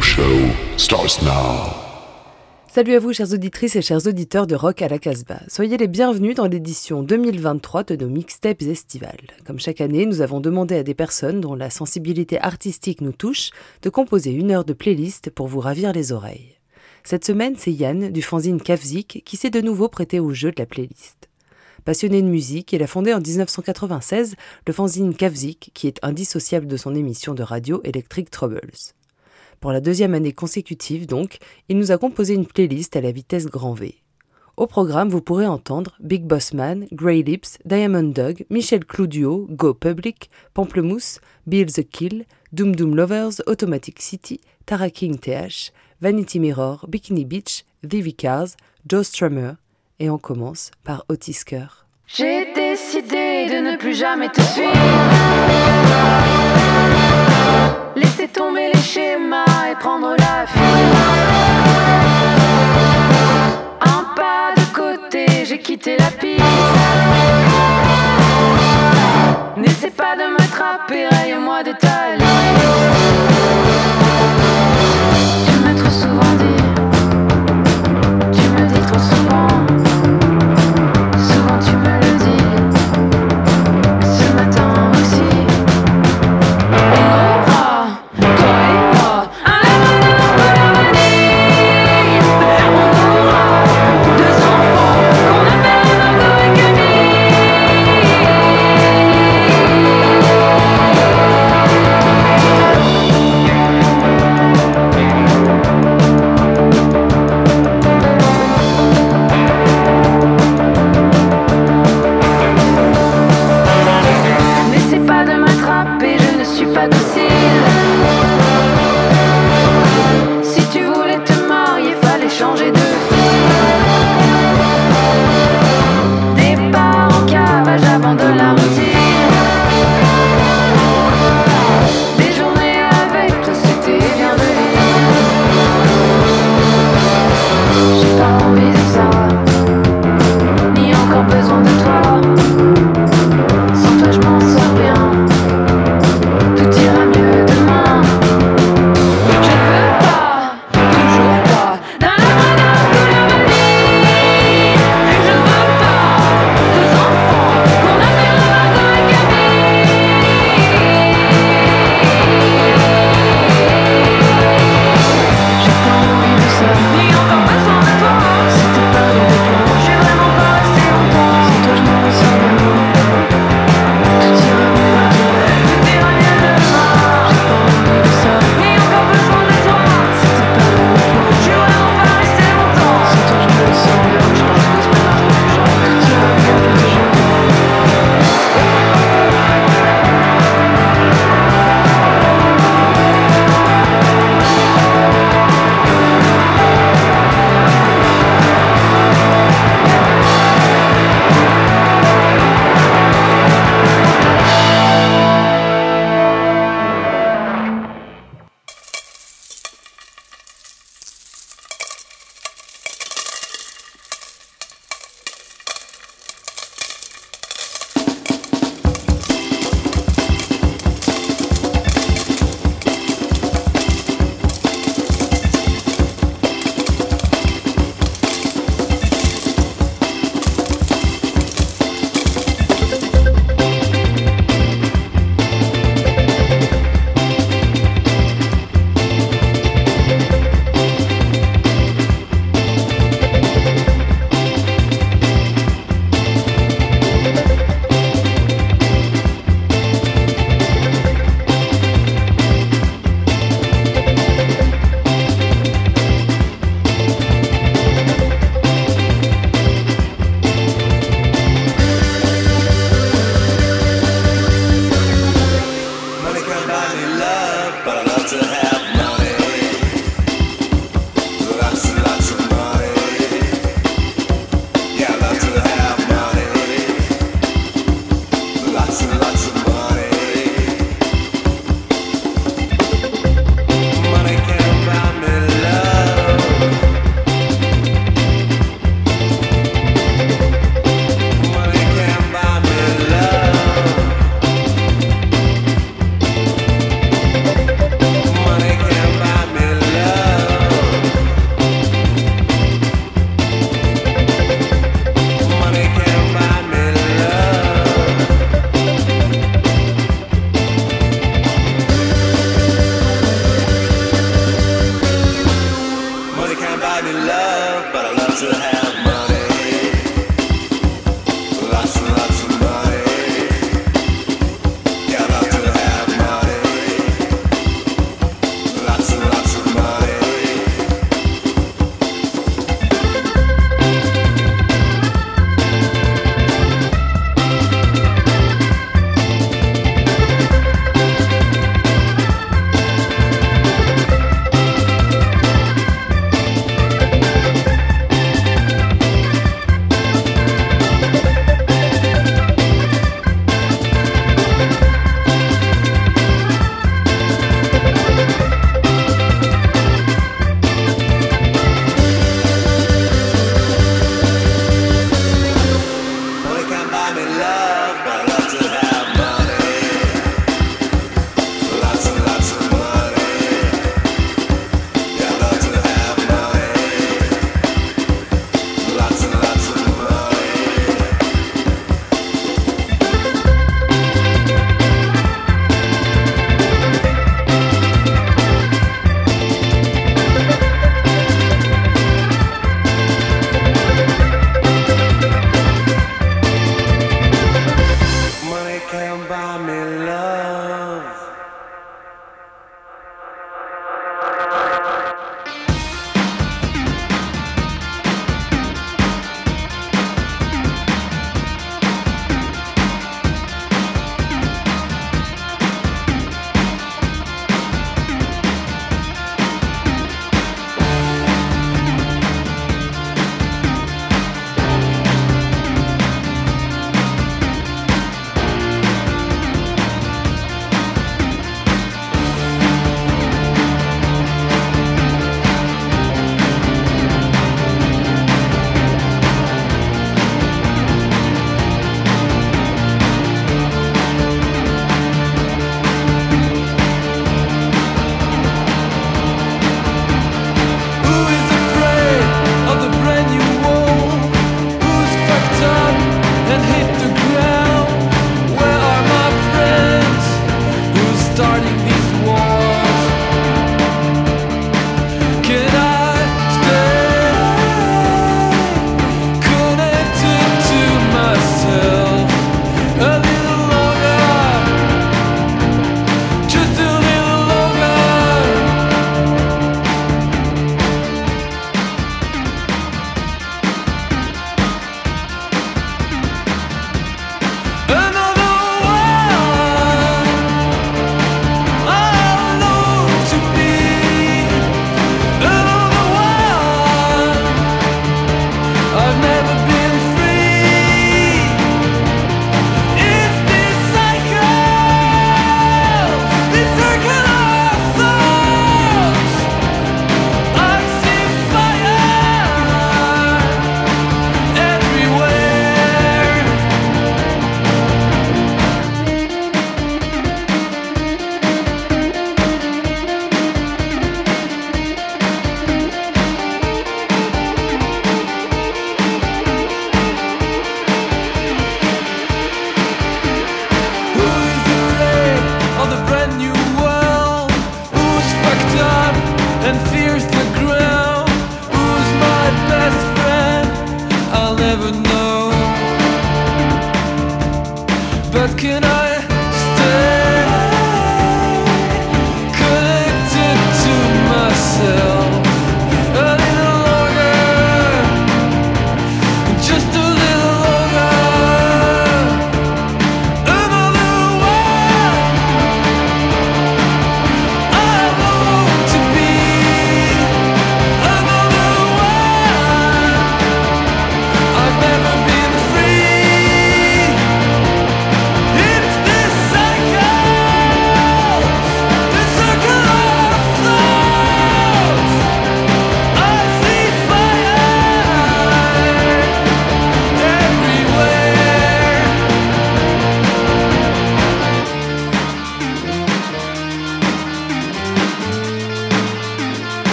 show starts now. Salut à vous, chères auditrices et chers auditeurs de Rock à la Casbah. Soyez les bienvenus dans l'édition 2023 de nos mixtapes estivales. Comme chaque année, nous avons demandé à des personnes dont la sensibilité artistique nous touche de composer une heure de playlist pour vous ravir les oreilles. Cette semaine, c'est Yann du fanzine Kavzik qui s'est de nouveau prêté au jeu de la playlist. Passionné de musique, il a fondé en 1996 le fanzine Kavzik qui est indissociable de son émission de radio Electric Troubles. Pour la deuxième année consécutive donc, il nous a composé une playlist à la vitesse grand V. Au programme, vous pourrez entendre Big Boss Man, Grey Lips, Diamond Dog, Michel Clouduo, Go Public, Pamplemousse, Bill the Kill, Doom Doom Lovers, Automatic City, Tara King TH, Vanity Mirror, Bikini Beach, The Cars, Joe Strummer, et on commence par Otis Kerr. Laisser tomber les schémas et prendre la fuite. Un pas de côté, j'ai quitté la piste. N'essaie pas de m'attraper, raye-moi de ta.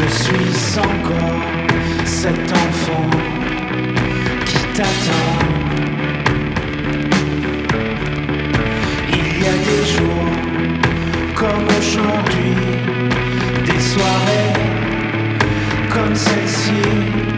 Je suis encore cet enfant qui t'attend. Il y a des jours comme aujourd'hui, des soirées comme celle-ci.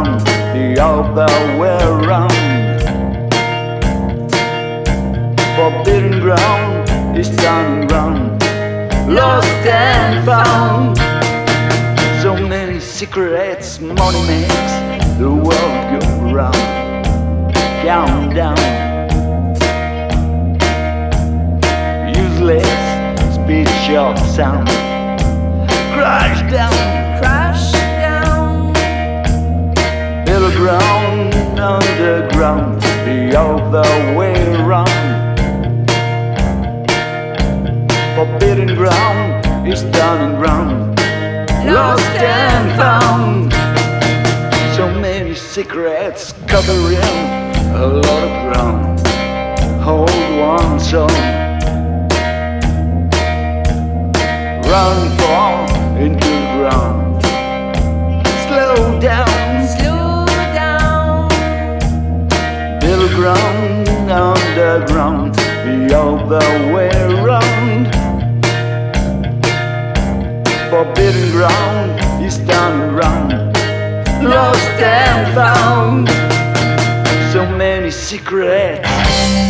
around, the other way around. Forbidden ground is turning ground, lost and found. So many secrets, money makes the world go round. Countdown, useless speech of sound, crash down. Crash ground, underground, the other way round. Forbidden ground is down and round, lost and found. So many secrets covering a lot of ground. Hold one song. Run for the ground the other way round. Forbidden ground is down around, lost and found. So many secrets.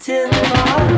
till the.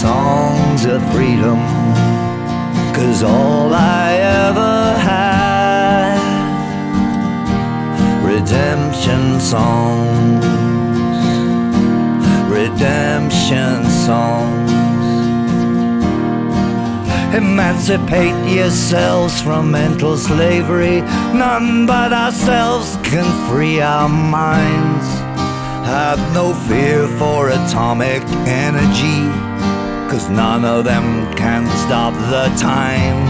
songs of freedom? Cause all I ever had, redemption songs, redemption songs. Emancipate yourselves from mental slavery. None but ourselves can free our minds. Have no fear for atomic energy, cause none of them can stop the time.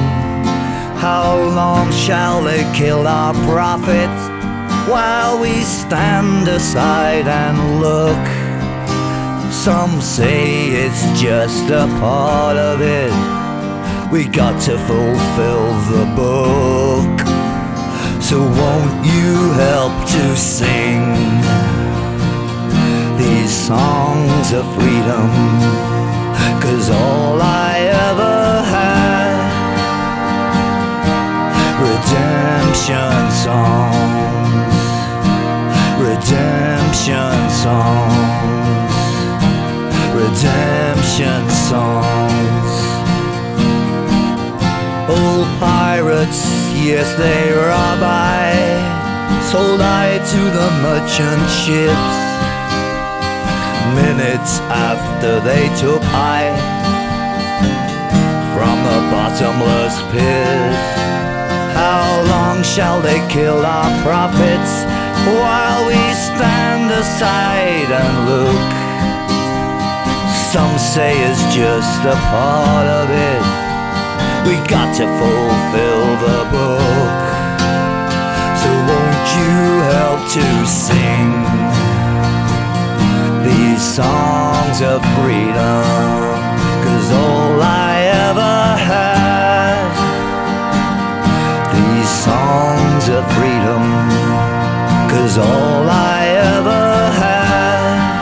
How long shall they kill our prophets while we stand aside and look? Some say it's just a part of it. We got to fulfill the book. So won't you help to sing these songs of freedom? Cause all I ever had, redemption songs, redemption songs, redemption songs. Old pirates, yes, they rob. Sold I to the merchant ships. Minutes after they took I from the bottomless pit. How long shall they kill our prophets while we stand aside and look? Some say it's just a part of it. We got to fulfill the book. So won't you help to sing these songs of freedom? Cause all I ever had, these songs of freedom. Cause all I ever had,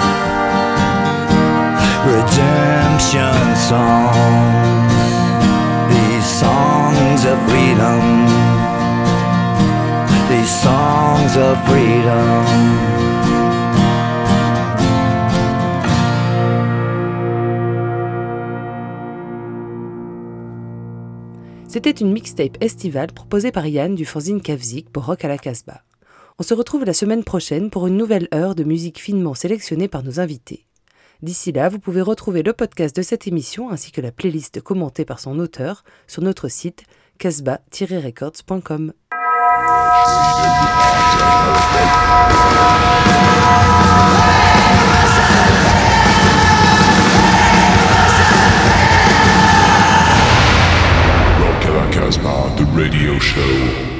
redemption songs these songs of freedom, these songs of freedom. C'était une mixtape estivale proposée par Yann du fanzine Kavzik pour Rock à la Casbah. On se retrouve la semaine prochaine pour une nouvelle heure de musique finement sélectionnée par nos invités. D'ici là, vous pouvez retrouver le podcast de cette émission ainsi que la playlist commentée par son auteur sur notre site casbah-records.com. Radio Show.